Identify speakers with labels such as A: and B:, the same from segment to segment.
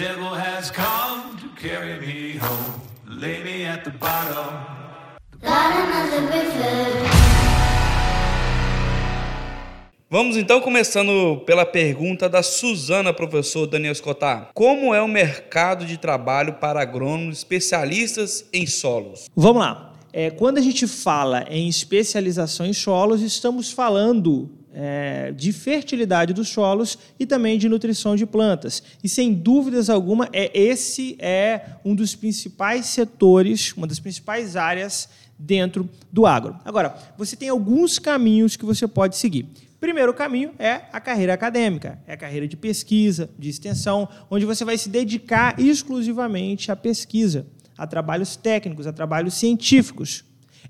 A: devil has come to carry me home, lay me at the bottom.
B: Bottom of the river.
C: Vamos então começando pela pergunta da Suzana, professor Daniel Escotar. Como é o mercado de trabalho para agrônomos especialistas em solos?
D: Vamos lá. É, quando a gente fala em especialização em solos, estamos falando é, de fertilidade dos solos e também de nutrição de plantas. E sem dúvidas alguma, é, esse é um dos principais setores, uma das principais áreas dentro do agro. Agora, você tem alguns caminhos que você pode seguir. Primeiro caminho é a carreira acadêmica, é a carreira de pesquisa, de extensão, onde você vai se dedicar exclusivamente à pesquisa, a trabalhos técnicos, a trabalhos científicos.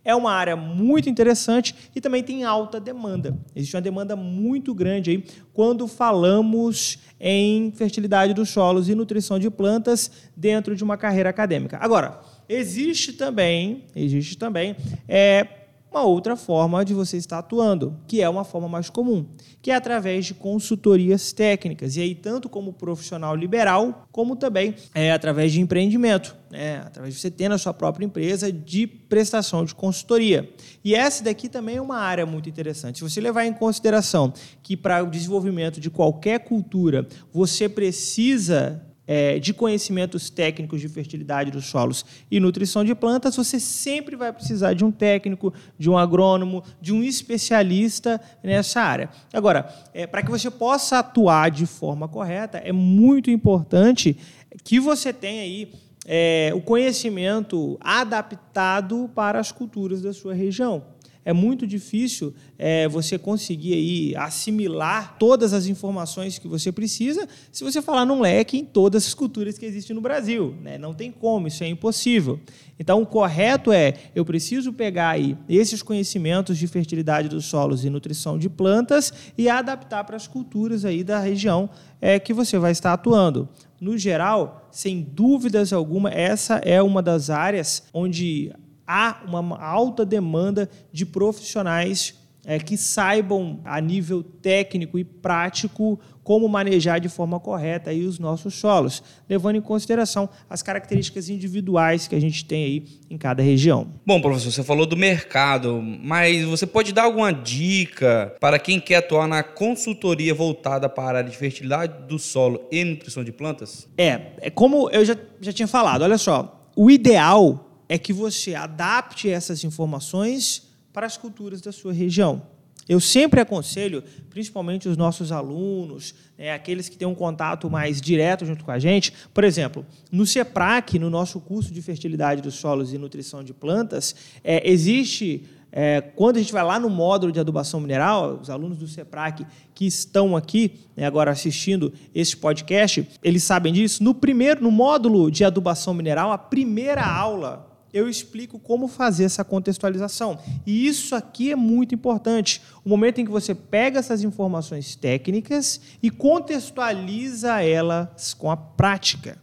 D: É uma área muito interessante e também tem alta demanda. Existe uma demanda muito grande aí quando falamos em fertilidade dos solos e nutrição de plantas dentro de uma carreira acadêmica. Agora, existe também, existe também é, uma outra forma de você estar atuando, que é uma forma mais comum, que é através de consultorias técnicas. E aí, tanto como profissional liberal, como também é através de empreendimento, né? através de você ter na sua própria empresa de prestação de consultoria. E essa daqui também é uma área muito interessante. Se você levar em consideração que para o desenvolvimento de qualquer cultura você precisa é, de conhecimentos técnicos de fertilidade dos solos e nutrição de plantas, você sempre vai precisar de um técnico, de um agrônomo, de um especialista nessa área. Agora, é, para que você possa atuar de forma correta, é muito importante que você tenha aí é, o conhecimento adaptado para as culturas da sua região é muito difícil é, você conseguir aí assimilar todas as informações que você precisa se você falar num leque em todas as culturas que existem no Brasil. Né? Não tem como, isso é impossível. Então, o correto é, eu preciso pegar aí esses conhecimentos de fertilidade dos solos e nutrição de plantas e adaptar para as culturas aí da região é, que você vai estar atuando. No geral, sem dúvidas alguma, essa é uma das áreas onde há uma alta demanda de profissionais é, que saibam, a nível técnico e prático, como manejar de forma correta aí os nossos solos, levando em consideração as características individuais que a gente tem aí em cada região.
C: Bom, professor, você falou do mercado, mas você pode dar alguma dica para quem quer atuar na consultoria voltada para a área de fertilidade do solo e nutrição de plantas?
D: É, é como eu já, já tinha falado, olha só, o ideal é que você adapte essas informações para as culturas da sua região. Eu sempre aconselho, principalmente os nossos alunos, né, aqueles que têm um contato mais direto junto com a gente, por exemplo, no CEPRAC, no nosso curso de fertilidade dos solos e nutrição de plantas, é, existe é, quando a gente vai lá no módulo de adubação mineral, os alunos do CEPRAC que estão aqui né, agora assistindo esse podcast, eles sabem disso. No primeiro, no módulo de adubação mineral, a primeira aula eu explico como fazer essa contextualização. E isso aqui é muito importante. O momento em que você pega essas informações técnicas e contextualiza elas com a prática.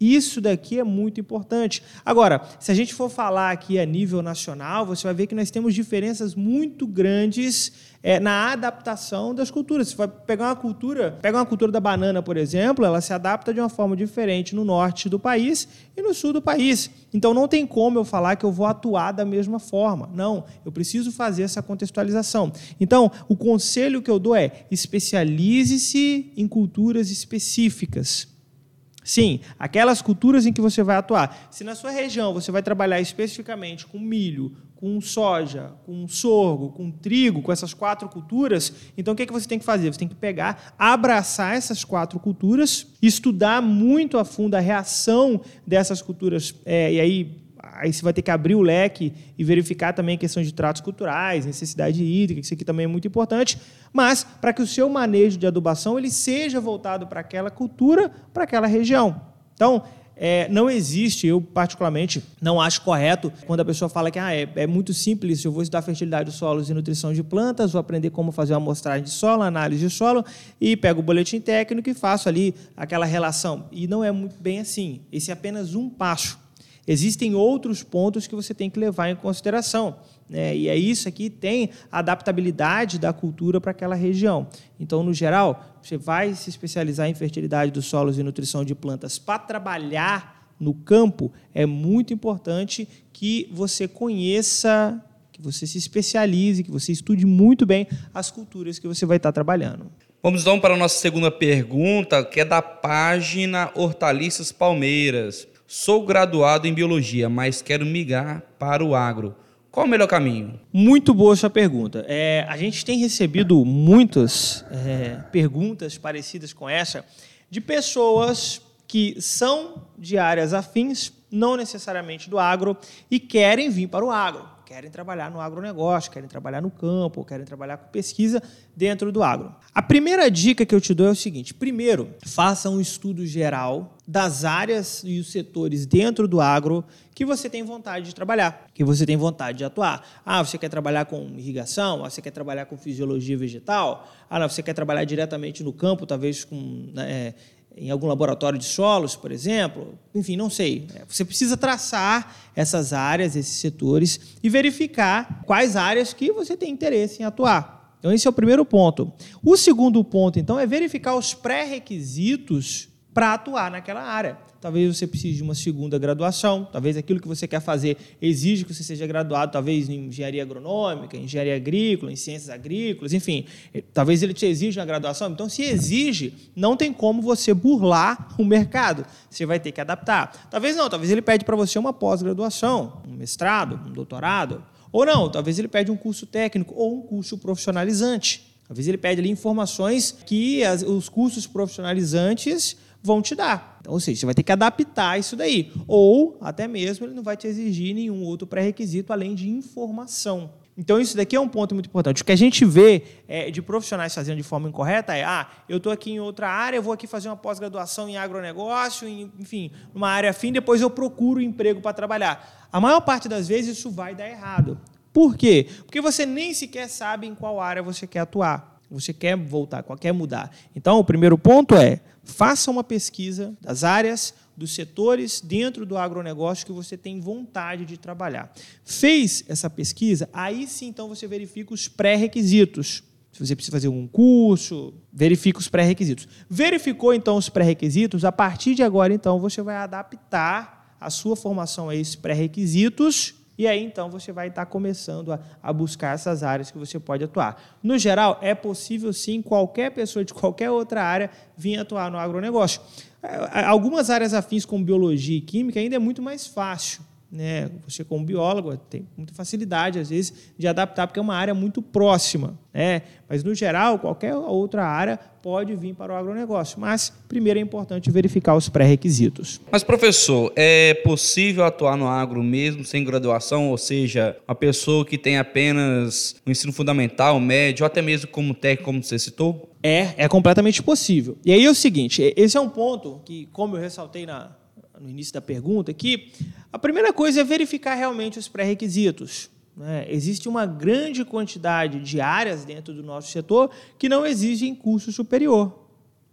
D: Isso daqui é muito importante. Agora, se a gente for falar aqui a nível nacional, você vai ver que nós temos diferenças muito grandes é, na adaptação das culturas. Você vai pegar uma cultura, pega uma cultura da banana, por exemplo, ela se adapta de uma forma diferente no norte do país e no sul do país. Então não tem como eu falar que eu vou atuar da mesma forma. Não, eu preciso fazer essa contextualização. Então, o conselho que eu dou é: especialize-se em culturas específicas. Sim, aquelas culturas em que você vai atuar. Se na sua região você vai trabalhar especificamente com milho, com soja, com sorgo, com trigo, com essas quatro culturas, então o que, é que você tem que fazer? Você tem que pegar, abraçar essas quatro culturas, estudar muito a fundo a reação dessas culturas, é, e aí aí você vai ter que abrir o leque e verificar também questões de tratos culturais, necessidade hídrica, que isso aqui também é muito importante, mas para que o seu manejo de adubação ele seja voltado para aquela cultura, para aquela região. Então, é, não existe, eu particularmente não acho correto quando a pessoa fala que ah, é, é, muito simples, eu vou estudar fertilidade dos solos e nutrição de plantas, vou aprender como fazer uma amostragem de solo, análise de solo, e pego o boletim técnico e faço ali aquela relação. E não é muito bem assim. Esse é apenas um passo. Existem outros pontos que você tem que levar em consideração. Né? E é isso aqui tem a adaptabilidade da cultura para aquela região. Então, no geral, você vai se especializar em fertilidade dos solos e nutrição de plantas para trabalhar no campo, é muito importante que você conheça, que você se especialize, que você estude muito bem as culturas que você vai estar trabalhando.
C: Vamos então para a nossa segunda pergunta, que é da página Hortaliças Palmeiras. Sou graduado em biologia, mas quero migrar para o agro. Qual o melhor caminho?
D: Muito boa sua pergunta. É, a gente tem recebido muitas é, perguntas parecidas com essa de pessoas que são de áreas afins, não necessariamente do agro, e querem vir para o agro querem trabalhar no agronegócio, querem trabalhar no campo, querem trabalhar com pesquisa dentro do agro. A primeira dica que eu te dou é o seguinte: primeiro, faça um estudo geral das áreas e os setores dentro do agro que você tem vontade de trabalhar, que você tem vontade de atuar. Ah, você quer trabalhar com irrigação? Ah, você quer trabalhar com fisiologia vegetal? Ah, não, você quer trabalhar diretamente no campo, talvez com né, em algum laboratório de solos, por exemplo, enfim, não sei. É, você precisa traçar essas áreas, esses setores e verificar quais áreas que você tem interesse em atuar. Então, esse é o primeiro ponto. O segundo ponto, então, é verificar os pré-requisitos para atuar naquela área. Talvez você precise de uma segunda graduação, talvez aquilo que você quer fazer exige que você seja graduado, talvez em engenharia agronômica, engenharia agrícola, em ciências agrícolas, enfim, talvez ele te exija uma graduação. Então, se exige, não tem como você burlar o mercado. Você vai ter que adaptar. Talvez não, talvez ele pede para você uma pós-graduação, um mestrado, um doutorado, ou não, talvez ele pede um curso técnico ou um curso profissionalizante. Talvez ele pede ali informações que as, os cursos profissionalizantes vão te dar. Então, ou seja, você vai ter que adaptar isso daí. Ou, até mesmo, ele não vai te exigir nenhum outro pré-requisito além de informação. Então, isso daqui é um ponto muito importante. O que a gente vê é, de profissionais fazendo de forma incorreta é: ah, eu estou aqui em outra área, eu vou aqui fazer uma pós-graduação em agronegócio, em, enfim, numa área afim, depois eu procuro emprego para trabalhar. A maior parte das vezes isso vai dar errado. Por quê? Porque você nem sequer sabe em qual área você quer atuar. Você quer voltar, quer mudar. Então, o primeiro ponto é faça uma pesquisa das áreas, dos setores dentro do agronegócio que você tem vontade de trabalhar. Fez essa pesquisa, aí sim então você verifica os pré-requisitos. Se você precisa fazer um curso, verifica os pré-requisitos. Verificou então os pré-requisitos, a partir de agora então você vai adaptar a sua formação a esses pré-requisitos e aí, então, você vai estar começando a, a, buscar essas áreas que você pode atuar. No geral, é possível, sim, qualquer pessoa de qualquer outra área vir atuar no agronegócio. É, algumas áreas afins, como biologia e química, ainda é muito mais fácil. Né? Você, como biólogo, tem muita facilidade, às vezes, de adaptar, porque é uma área muito próxima. Né? Mas, no geral, qualquer outra área pode vir para o agronegócio. Mas, primeiro é importante verificar os pré-requisitos.
C: Mas, professor, é possível atuar no agro mesmo sem graduação? Ou seja, uma pessoa que tem apenas o um ensino fundamental, médio, ou até mesmo como técnico, como você citou?
D: É, é completamente possível. E aí é o seguinte, esse é um ponto que, como eu ressaltei na, no início da pergunta, que a primeira coisa é verificar realmente os pré-requisitos. Né? Existe uma grande quantidade de áreas dentro do nosso setor que não exigem curso superior.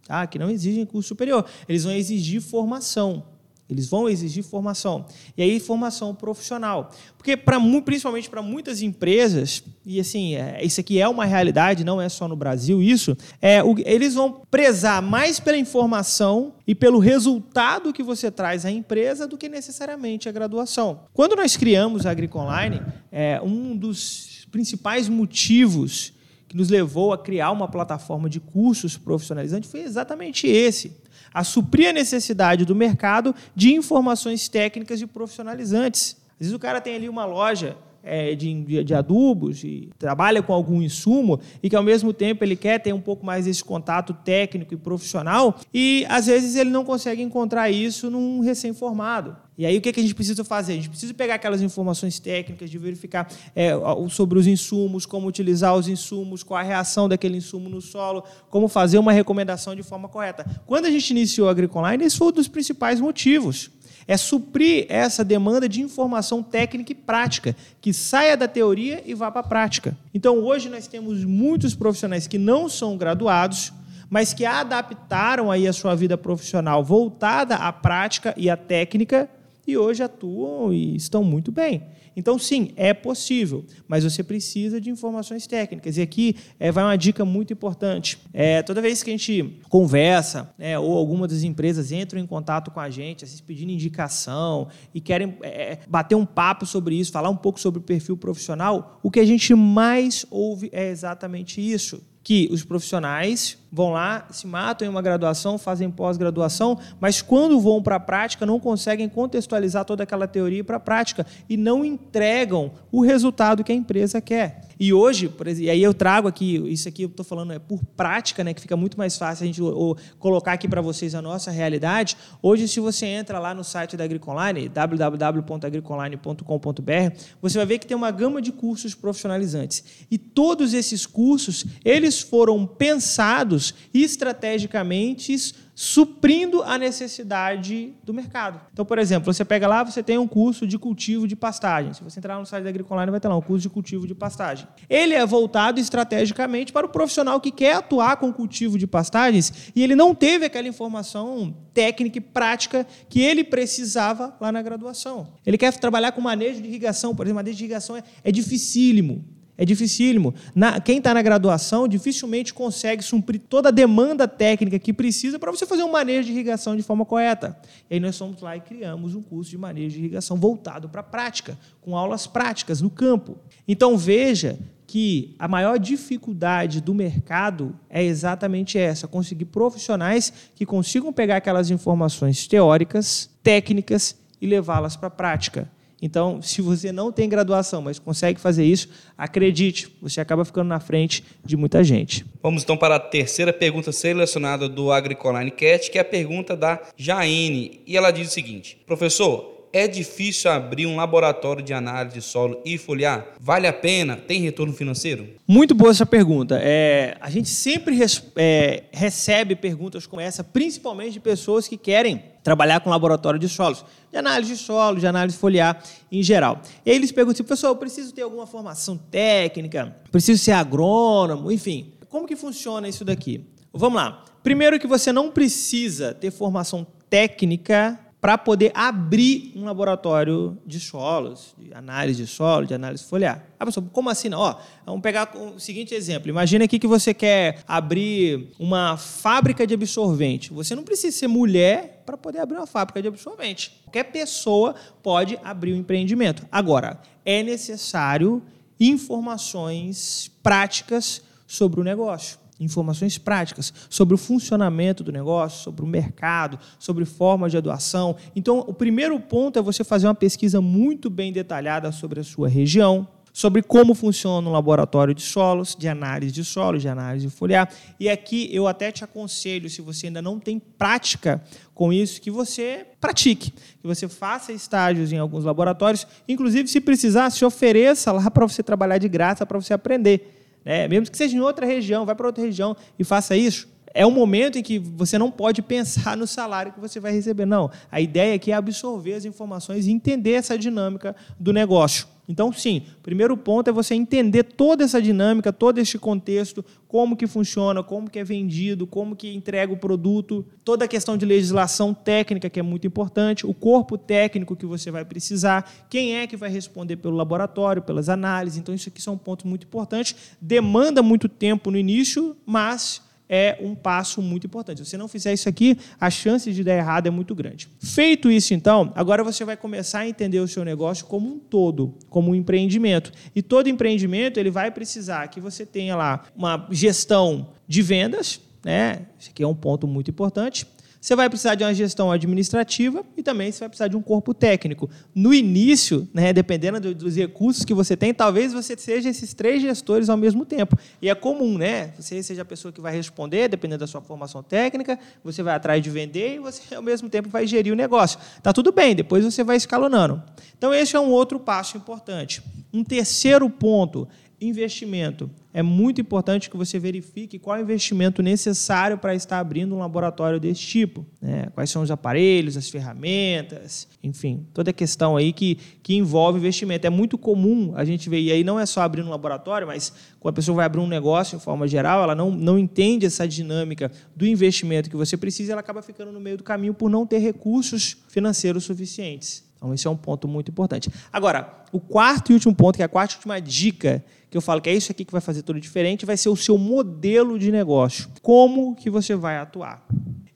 D: Tá? Que não exigem curso superior. Eles vão exigir formação. Eles vão exigir formação. E aí, formação profissional. Porque, pra, principalmente para muitas empresas, e assim, é, isso aqui é uma realidade, não é só no Brasil isso, é, o, eles vão prezar mais pela informação e pelo resultado que você traz à empresa do que necessariamente a graduação. Quando nós criamos a Agricoline, é, um dos principais motivos que nos levou a criar uma plataforma de cursos profissionalizantes foi exatamente esse a suprir a necessidade do mercado de informações técnicas e profissionalizantes. Às vezes o cara tem ali uma loja é, de, de, adubos e trabalha com algum insumo e que ao mesmo tempo ele quer ter um pouco mais desse contato técnico e profissional e às vezes ele não consegue encontrar isso num recém-formado. E aí o que a gente precisa fazer? A gente precisa pegar aquelas informações técnicas de verificar é, sobre os insumos, como utilizar os insumos, qual a reação daquele insumo no solo, como fazer uma recomendação de forma correta. Quando a gente iniciou a Agricoline, esse foi um dos principais motivos é suprir essa demanda de informação técnica e prática, que saia da teoria e vá para a prática. Então, hoje nós temos muitos profissionais que não são graduados, mas que adaptaram aí a sua vida profissional voltada à prática e à técnica e hoje atuam e estão muito bem. Então, sim, é possível, mas você precisa de informações técnicas. E aqui é, vai uma dica muito importante. É, toda vez que a gente conversa, né, ou algumas das empresas entram em contato com a gente, assim, pedindo indicação e querem é, bater um papo sobre isso, falar um pouco sobre o perfil profissional, o que a gente mais ouve é exatamente isso que os profissionais vão lá, se matam em uma graduação, fazem pós-graduação, mas quando vão para a prática não conseguem contextualizar toda aquela teoria para a prática e não entregam o resultado que a empresa quer. E hoje, por exemplo, e aí eu trago aqui, isso aqui eu estou falando é por prática, né, que fica muito mais fácil a gente ou, colocar aqui para vocês a nossa realidade. Hoje, se você entra lá no site da Agricoline, www.agricoline.com.br, você vai ver que tem uma gama de cursos profissionalizantes. E todos esses cursos, eles foram pensados estrategicamente suprindo a necessidade do mercado. Então, por exemplo, você pega lá, você tem um curso de cultivo de pastagem. Se você entrar no site da Agricoline, vai ter lá um curso de cultivo de pastagem. Ele é voltado estrategicamente para o profissional que quer atuar com cultivo de pastagens e ele não teve aquela informação técnica e prática que ele precisava lá na graduação. Ele quer trabalhar com manejo de irrigação, por exemplo, manejo de irrigação é, é dificílimo. É dificílimo. Na, quem está na graduação dificilmente consegue suprir toda a demanda técnica que precisa para você fazer um manejo de irrigação de forma correta. E aí nós fomos lá e criamos um curso de manejo de irrigação voltado para a prática, com aulas práticas no campo. Então veja que a maior dificuldade do mercado é exatamente essa: conseguir profissionais que consigam pegar aquelas informações teóricas, técnicas e levá-las para a prática. Então, se você não tem graduação, mas consegue fazer isso, acredite, você acaba ficando na frente de muita gente.
C: Vamos então para a terceira pergunta selecionada do Agricoline Cat, que é a pergunta da Jaine. E ela diz o seguinte: Professor, é difícil abrir um laboratório de análise de solo e folhear? Vale a pena? Tem retorno financeiro?
D: Muito boa essa pergunta. É, a gente sempre res, é, recebe perguntas como essa, principalmente de pessoas que querem trabalhar com laboratório de solos, de análise de solo, de análise foliar em geral. E aí eles perguntam, assim, professor, eu preciso ter alguma formação técnica, preciso ser agrônomo, enfim. Como que funciona isso daqui? Vamos lá. Primeiro que você não precisa ter formação técnica para poder abrir um laboratório de solos, de análise de solo, de análise foliar. Ah, pessoal, como assim? Não? Ó, vamos pegar o seguinte exemplo. Imagina aqui que você quer abrir uma fábrica de absorvente. Você não precisa ser mulher para poder abrir uma fábrica de absorvente. Qualquer pessoa pode abrir um empreendimento. Agora, é necessário informações práticas sobre o negócio informações práticas sobre o funcionamento do negócio, sobre o mercado, sobre forma de atuação. Então, o primeiro ponto é você fazer uma pesquisa muito bem detalhada sobre a sua região, sobre como funciona um laboratório de solos, de análise de solos, de análise foliar. E aqui eu até te aconselho, se você ainda não tem prática com isso, que você pratique, que você faça estágios em alguns laboratórios, inclusive se precisar, se ofereça lá para você trabalhar de graça, para você aprender né? mesmo que seja em outra região, vai para outra região e faça isso. É um momento em que você não pode pensar no salário que você vai receber. Não. A ideia aqui é absorver as informações e entender essa dinâmica do negócio. Então, sim, primeiro ponto é você entender toda essa dinâmica, todo este contexto, como que funciona, como que é vendido, como que entrega o produto, toda a questão de legislação técnica que é muito importante, o corpo técnico que você vai precisar, quem é que vai responder pelo laboratório, pelas análises. Então, isso aqui são pontos muito importantes. Demanda muito tempo no início, mas é um passo muito importante. Se você não fizer isso aqui, a chance de dar errado é muito grande. Feito isso, então, agora você vai começar a entender o seu negócio como um todo, como um empreendimento. E todo empreendimento ele vai precisar que você tenha lá uma gestão de vendas, né? Esse aqui é um ponto muito importante você vai precisar de uma gestão administrativa e também você vai precisar de um corpo técnico. No início, né, dependendo dos recursos que você tem, talvez você seja esses três gestores ao mesmo tempo. E é comum, né? Você seja a pessoa que vai responder, dependendo da sua formação técnica, você vai atrás de vender e você, ao mesmo tempo, vai gerir o negócio. Tá tudo bem, depois você vai escalonando. Então, esse é um outro passo importante. Um terceiro ponto investimento. É muito importante que você verifique qual é o investimento necessário para estar abrindo um laboratório desse tipo. Né? Quais são os aparelhos, as ferramentas, enfim, toda a questão aí que, que envolve investimento. É muito comum a gente ver, e aí não é só abrir um laboratório, mas quando a pessoa vai abrir um negócio de forma geral, ela não, não entende essa dinâmica do investimento que você precisa, ela acaba ficando no meio do caminho por não ter recursos financeiros suficientes. Então, esse é um ponto muito importante. Agora, o quarto e último ponto, que é a quarta e última dica, que eu falo que é isso aqui que vai fazer tudo diferente, vai ser o seu modelo de negócio. Como que você vai atuar?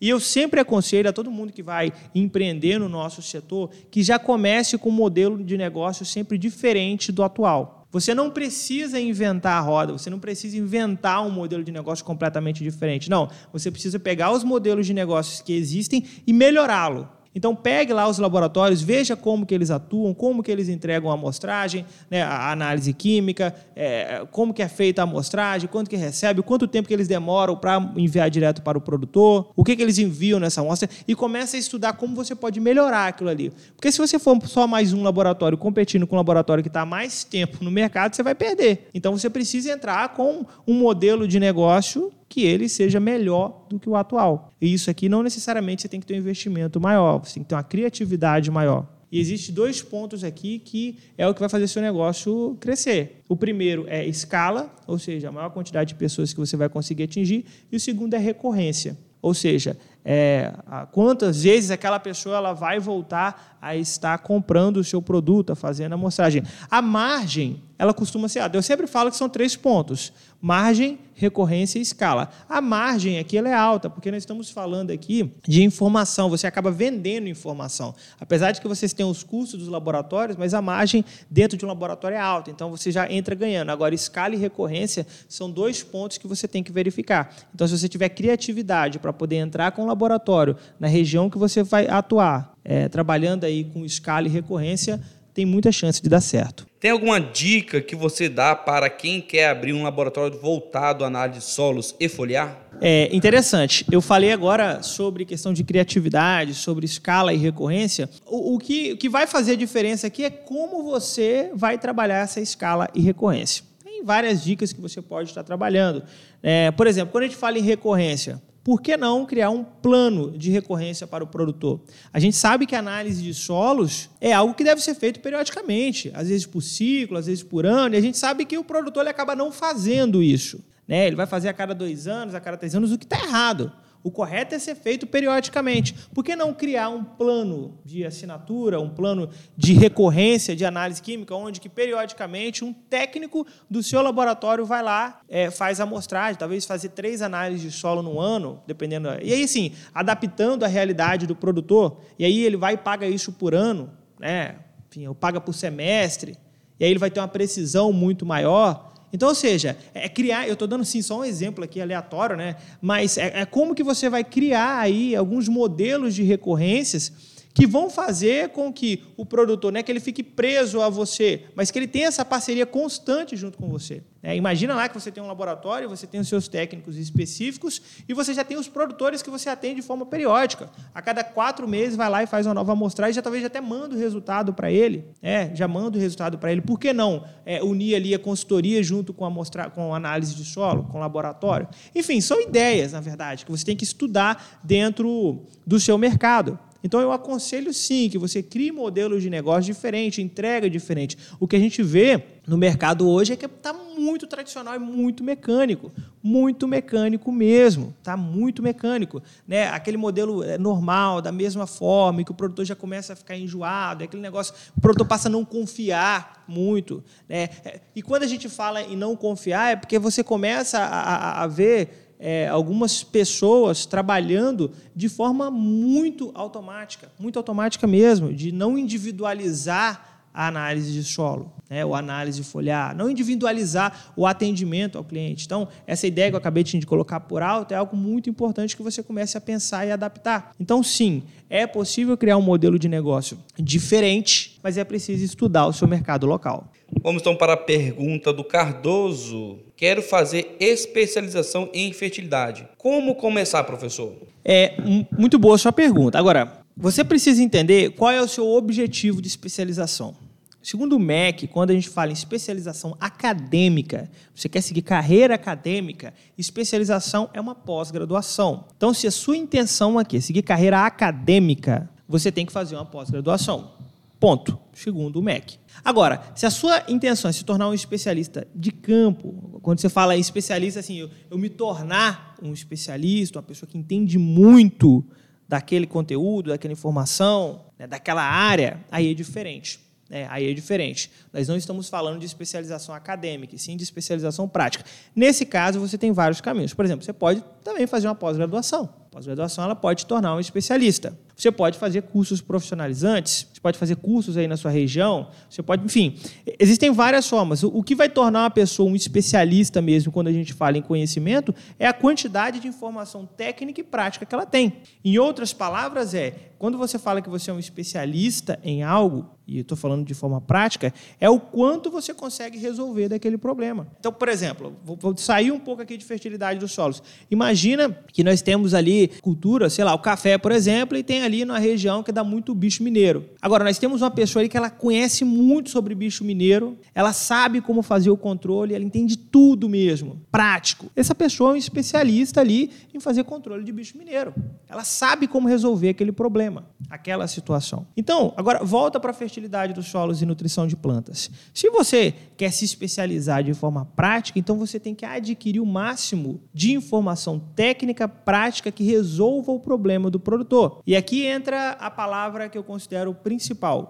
D: E eu sempre aconselho a todo mundo que vai empreender no nosso setor que já comece com um modelo de negócio sempre diferente do atual. Você não precisa inventar a roda, você não precisa inventar um modelo de negócio completamente diferente. Não, você precisa pegar os modelos de negócios que existem e melhorá-lo. Então pegue lá os laboratórios, veja como que eles atuam, como que eles entregam a amostragem, né, a análise química, é, como que é feita a amostragem, quanto que recebe, quanto tempo que eles demoram para enviar direto para o produtor, o que, que eles enviam nessa amostra e comece a estudar como você pode melhorar aquilo ali. Porque se você for só mais um laboratório competindo com um laboratório que está mais tempo no mercado, você vai perder. Então você precisa entrar com um modelo de negócio que ele seja melhor do que o atual. E isso aqui não necessariamente você tem que ter um investimento maior, você tem que ter uma criatividade maior. E existem dois pontos aqui que é o que vai fazer seu negócio crescer. O primeiro é escala, ou seja, a maior quantidade de pessoas que você vai conseguir atingir, e o segundo é recorrência. Ou seja, é, quantas vezes aquela pessoa ela vai voltar a estar comprando o seu produto, fazendo a amostragem. A margem, ela costuma ser. Eu sempre falo que são três pontos: margem, recorrência e escala. A margem aqui ela é alta, porque nós estamos falando aqui de informação, você acaba vendendo informação. Apesar de que vocês tenham os custos dos laboratórios, mas a margem dentro de um laboratório é alta, então você já entra ganhando. Agora, escala e recorrência são dois pontos que você tem que verificar. Então, se você tiver criatividade para poder entrar com o laboratório na região que você vai atuar, é, trabalhando aí com escala e recorrência, tem muita chance de dar certo.
C: Tem alguma dica que você dá para quem quer abrir um laboratório voltado à análise de solos e foliar?
D: É interessante. Eu falei agora sobre questão de criatividade, sobre escala e recorrência. O, o, que, o que vai fazer a diferença aqui é como você vai trabalhar essa escala e recorrência. Tem várias dicas que você pode estar trabalhando. É, por exemplo, quando a gente fala em recorrência, por que não criar um plano de recorrência para o produtor? A gente sabe que a análise de solos é algo que deve ser feito periodicamente, às vezes por ciclo, às vezes por ano, e a gente sabe que o produtor ele acaba não fazendo isso. Né? Ele vai fazer a cada dois anos, a cada três anos, o que está errado. O correto é ser feito periodicamente. Por que não criar um plano de assinatura, um plano de recorrência de análise química, onde que periodicamente um técnico do seu laboratório vai lá, é, faz amostragem, talvez fazer três análises de solo no ano, dependendo. E aí, sim, adaptando a realidade do produtor, e aí ele vai e paga isso por ano, né? Enfim, ou paga por semestre, e aí ele vai ter uma precisão muito maior. Então, ou seja, é criar, eu estou dando sim só um exemplo aqui aleatório, né? Mas é, é como que você vai criar aí alguns modelos de recorrências que vão fazer com que o produtor, não é que ele fique preso a você, mas que ele tenha essa parceria constante junto com você. É, imagina lá que você tem um laboratório, você tem os seus técnicos específicos e você já tem os produtores que você atende de forma periódica. A cada quatro meses vai lá e faz uma nova amostragem já talvez já até manda o resultado para ele. É, já manda o resultado para ele. Por que não é, unir ali a consultoria junto com a, mostra, com a análise de solo, com o laboratório? Enfim, são ideias, na verdade, que você tem que estudar dentro do seu mercado. Então eu aconselho sim que você crie modelos de negócio diferente, entrega diferente. O que a gente vê no mercado hoje é que está muito tradicional e muito mecânico, muito mecânico mesmo, tá muito mecânico, né? Aquele modelo é, normal, da mesma forma, que o produtor já começa a ficar enjoado, é aquele negócio, o produtor passa a não confiar muito, né? E quando a gente fala em não confiar é porque você começa a, a, a ver é, algumas pessoas trabalhando de forma muito automática, muito automática mesmo, de não individualizar a análise de solo, né, ou análise foliar, não individualizar o atendimento ao cliente. Então, essa ideia que eu acabei de colocar por alto é algo muito importante que você comece a pensar e adaptar. Então, sim, é possível criar um modelo de negócio diferente, mas é preciso estudar o seu mercado local.
C: Vamos então para a pergunta do Cardoso. Quero fazer especialização em fertilidade. Como começar, professor?
D: É muito boa sua pergunta. Agora, você precisa entender qual é o seu objetivo de especialização. Segundo o MEC, quando a gente fala em especialização acadêmica, você quer seguir carreira acadêmica, especialização é uma pós-graduação. Então, se a sua intenção aqui é seguir carreira acadêmica, você tem que fazer uma pós-graduação. Ponto. Segundo o MEC. Agora, se a sua intenção é se tornar um especialista de campo, quando você fala especialista, assim, eu, eu me tornar um especialista, uma pessoa que entende muito daquele conteúdo, daquela informação, né, daquela área, aí é diferente. Né? Aí é diferente. Nós não estamos falando de especialização acadêmica, sim de especialização prática. Nesse caso, você tem vários caminhos. Por exemplo, você pode também fazer uma pós-graduação. Pós-graduação ela pode te tornar um especialista. Você pode fazer cursos profissionalizantes, pode fazer cursos aí na sua região, você pode, enfim, existem várias formas. O que vai tornar uma pessoa um especialista mesmo quando a gente fala em conhecimento é a quantidade de informação técnica e prática que ela tem. Em outras palavras, é quando você fala que você é um especialista em algo, e estou falando de forma prática, é o quanto você consegue resolver daquele problema. Então, por exemplo, vou sair um pouco aqui de fertilidade dos solos. Imagina que nós temos ali cultura, sei lá, o café, por exemplo, e tem ali na região que dá muito bicho mineiro. Agora, nós temos uma pessoa ali que ela conhece muito sobre bicho mineiro, ela sabe como fazer o controle, ela entende tudo mesmo, prático. Essa pessoa é um especialista ali em fazer controle de bicho mineiro. Ela sabe como resolver aquele problema, aquela situação. Então, agora volta para a fertilidade dos solos e nutrição de plantas. Se você quer se especializar de forma prática, então você tem que adquirir o máximo de informação técnica prática que resolva o problema do produtor. E aqui entra a palavra que eu considero principal,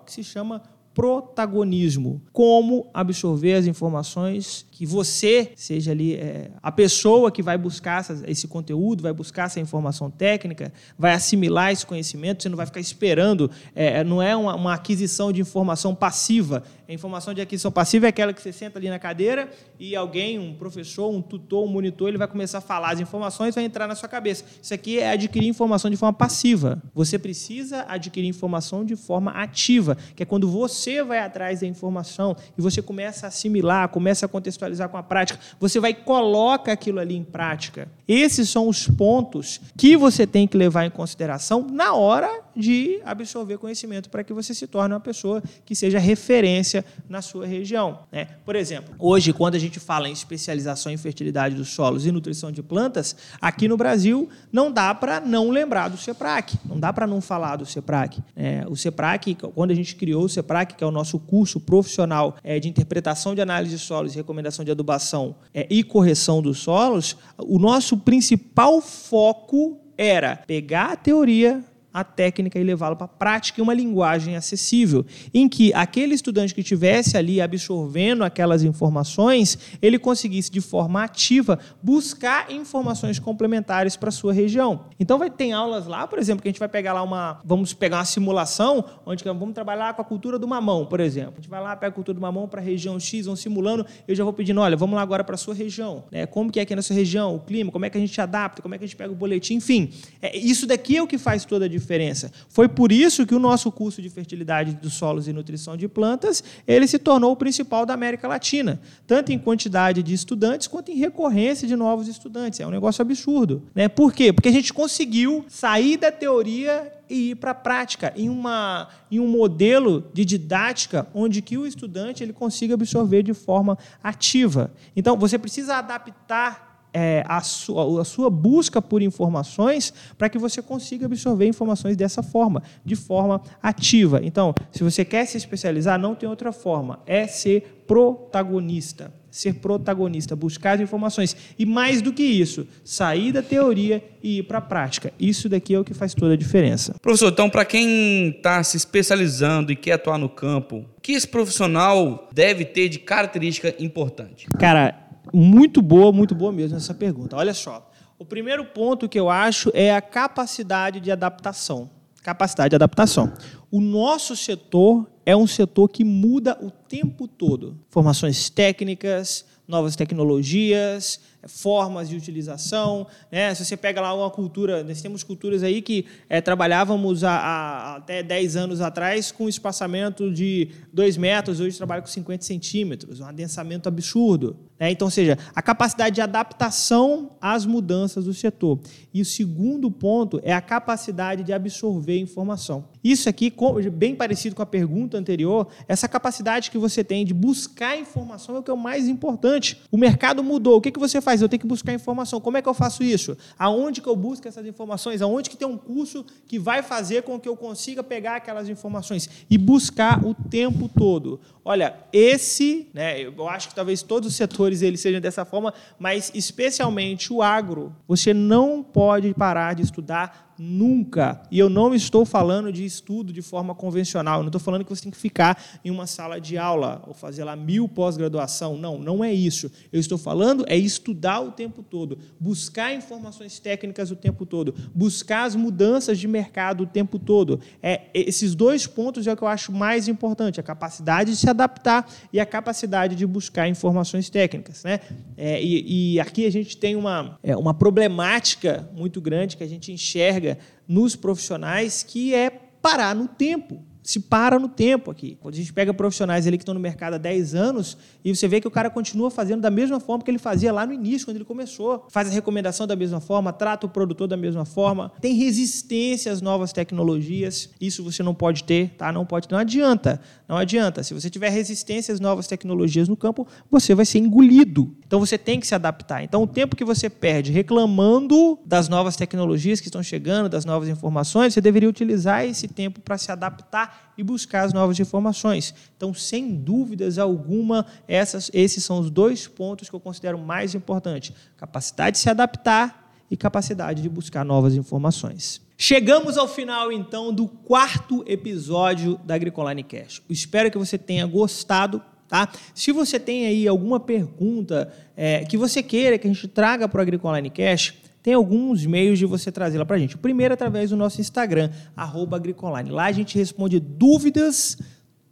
D: que se chama protagonismo. Como absorver as informações que você seja ali é, a pessoa que vai buscar essa, esse conteúdo, vai buscar essa informação técnica, vai assimilar esse conhecimento, você não vai ficar esperando, é, não é uma, uma aquisição de informação passiva, a informação de aquisição passiva é aquela que você senta ali na cadeira e alguém, um professor, um tutor, um monitor, ele vai começar a falar as informações, vai entrar na sua cabeça. Isso aqui é adquirir informação de forma passiva. Você precisa adquirir informação de forma ativa, que é quando você vai atrás da informação e você começa a assimilar, começa a contextualizar com a prática, você vai e coloca aquilo ali em prática. Esses são os pontos que você tem que levar em consideração na hora de absorver conhecimento para que você se torne uma pessoa que seja referência na sua região. Né? Por exemplo, hoje, quando a gente fala em especialização em fertilidade dos solos e nutrição de plantas, aqui no Brasil não dá para não lembrar do CEPRAC, não dá para não falar do CEPRAC. É, o CEPRAC, quando a gente criou o CEPRAC, que é o nosso curso profissional é, de interpretação de análise de solos e recomendação de adubação é, e correção dos solos, o nosso principal foco era pegar a teoria a técnica e levá-lo para a prática em uma linguagem acessível, em que aquele estudante que estivesse ali absorvendo aquelas informações, ele conseguisse de forma ativa buscar informações complementares para a sua região. Então vai ter aulas lá, por exemplo, que a gente vai pegar lá uma, vamos pegar uma simulação, onde vamos trabalhar com a cultura do mamão, por exemplo. A gente vai lá, pega a cultura do mamão para a região X, vão simulando, eu já vou pedindo, olha, vamos lá agora para a sua região, né? Como que é aqui na sua região, o clima, como é que a gente adapta, como é que a gente pega o boletim, enfim. É, isso daqui é o que faz toda a diferença diferença. Foi por isso que o nosso curso de fertilidade dos solos e nutrição de plantas, ele se tornou o principal da América Latina, tanto em quantidade de estudantes quanto em recorrência de novos estudantes. É um negócio absurdo, né? Por quê? Porque a gente conseguiu sair da teoria e ir para a prática em, uma, em um modelo de didática onde que o estudante ele consiga absorver de forma ativa. Então, você precisa adaptar é, a, sua, a sua busca por informações para que você consiga absorver informações dessa forma, de forma ativa. Então, se você quer se especializar, não tem outra forma, é ser protagonista. Ser protagonista, buscar as informações. E mais do que isso, sair da teoria e ir para a prática. Isso daqui é o que faz toda a diferença.
C: Professor, então, para quem está se especializando e quer atuar no campo, o que esse profissional deve ter de característica importante?
D: Cara, muito boa, muito boa mesmo essa pergunta. Olha só. O primeiro ponto que eu acho é a capacidade de adaptação. Capacidade de adaptação. O nosso setor é um setor que muda o tempo todo. Formações técnicas, novas tecnologias, formas de utilização. Né? Se você pega lá uma cultura, nós temos culturas aí que é, trabalhávamos a, a, até 10 anos atrás com espaçamento de 2 metros, hoje trabalha com 50 centímetros, um adensamento absurdo. Né? Então, ou seja, a capacidade de adaptação às mudanças do setor. E o segundo ponto é a capacidade de absorver informação. Isso aqui, bem parecido com a pergunta anterior, essa capacidade que você tem de buscar informação é o que é o mais importante. O mercado mudou. O que, que você faz? Eu tenho que buscar informação. Como é que eu faço isso? Aonde que eu busco essas informações? Aonde que tem um curso que vai fazer com que eu consiga pegar aquelas informações e buscar o tempo todo? Olha, esse, né, eu acho que talvez todos os setores eles sejam dessa forma, mas especialmente o agro, você não pode parar de estudar Nunca. E eu não estou falando de estudo de forma convencional. Eu não estou falando que você tem que ficar em uma sala de aula ou fazer lá mil pós-graduação. Não, não é isso. Eu estou falando é estudar o tempo todo, buscar informações técnicas o tempo todo, buscar as mudanças de mercado o tempo todo. É, esses dois pontos é o que eu acho mais importante: a capacidade de se adaptar e a capacidade de buscar informações técnicas. Né? É, e, e, aqui a gente tem uma, é, uma problemática muito grande que a gente enxerga nos profissionais, que é parar no tempo se para no tempo aqui. Quando a gente pega profissionais ali que estão no mercado há 10 anos e você vê que o cara continua fazendo da mesma forma que ele fazia lá no início, quando ele começou. Faz a recomendação da mesma forma, trata o produtor da mesma forma, tem resistência às novas tecnologias. Isso você não pode ter, tá? Não pode, não adianta. Não adianta. Se você tiver resistência às novas tecnologias no campo, você vai ser engolido. Então você tem que se adaptar. Então o tempo que você perde reclamando das novas tecnologias que estão chegando, das novas informações, você deveria utilizar esse tempo para se adaptar e buscar as novas informações. Então, sem dúvidas alguma, essas, esses são os dois pontos que eu considero mais importantes: capacidade de se adaptar e capacidade de buscar novas informações. Chegamos ao final, então, do quarto episódio da Agricoline Cash. espero que você tenha gostado. Tá? Se você tem aí alguma pergunta é, que você queira que a gente traga para o Agricoline Cash, tem alguns meios de você trazê-la para a gente. O primeiro é através do nosso Instagram, agricoline. Lá a gente responde dúvidas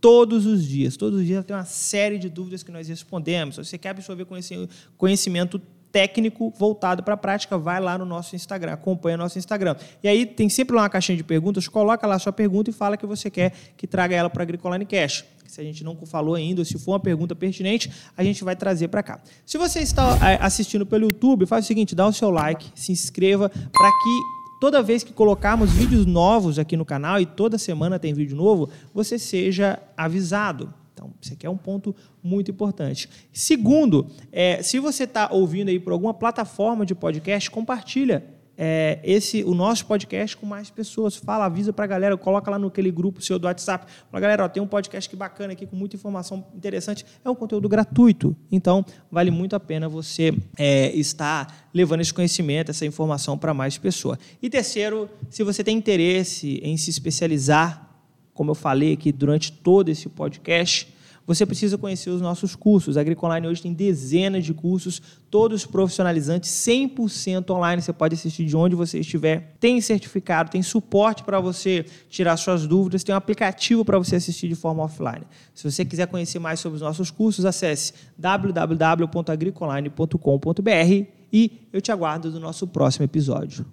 D: todos os dias. Todos os dias tem uma série de dúvidas que nós respondemos. Se você quer absorver conhecimento técnico voltado para a prática, vai lá no nosso Instagram, acompanha nosso Instagram. E aí tem sempre lá uma caixinha de perguntas, coloca lá a sua pergunta e fala que você quer que traga ela para a Agricoline Cash se a gente não falou ainda, ou se for uma pergunta pertinente, a gente vai trazer para cá. Se você está é, assistindo pelo YouTube, faz o seguinte, dá o seu like, se inscreva para que toda vez que colocarmos vídeos novos aqui no canal e toda semana tem vídeo novo, você seja avisado. Então, isso aqui é um ponto muito importante. Segundo, é, se você está ouvindo aí por alguma plataforma de podcast, compartilha é, esse o nosso podcast com mais pessoas. Fala, avisa para a galera, coloca lá no aquele grupo seu do WhatsApp. Fala, galera, ó, tem um podcast que bacana aqui com muita informação interessante. É um conteúdo gratuito, então vale muito a pena você é, estar levando esse conhecimento, essa informação para mais pessoas. E terceiro, se você tem interesse em se especializar, como eu falei aqui durante todo esse podcast, você precisa conhecer os nossos cursos. A Agricoline hoje tem dezenas de cursos, todos profissionalizantes, 100% online. Você pode assistir de onde você estiver. Tem certificado, tem suporte para você tirar suas dúvidas, tem um aplicativo para você assistir de forma offline. Se você quiser conhecer mais sobre os nossos cursos, acesse www.agricoline.com.br e eu te aguardo no nosso próximo episódio.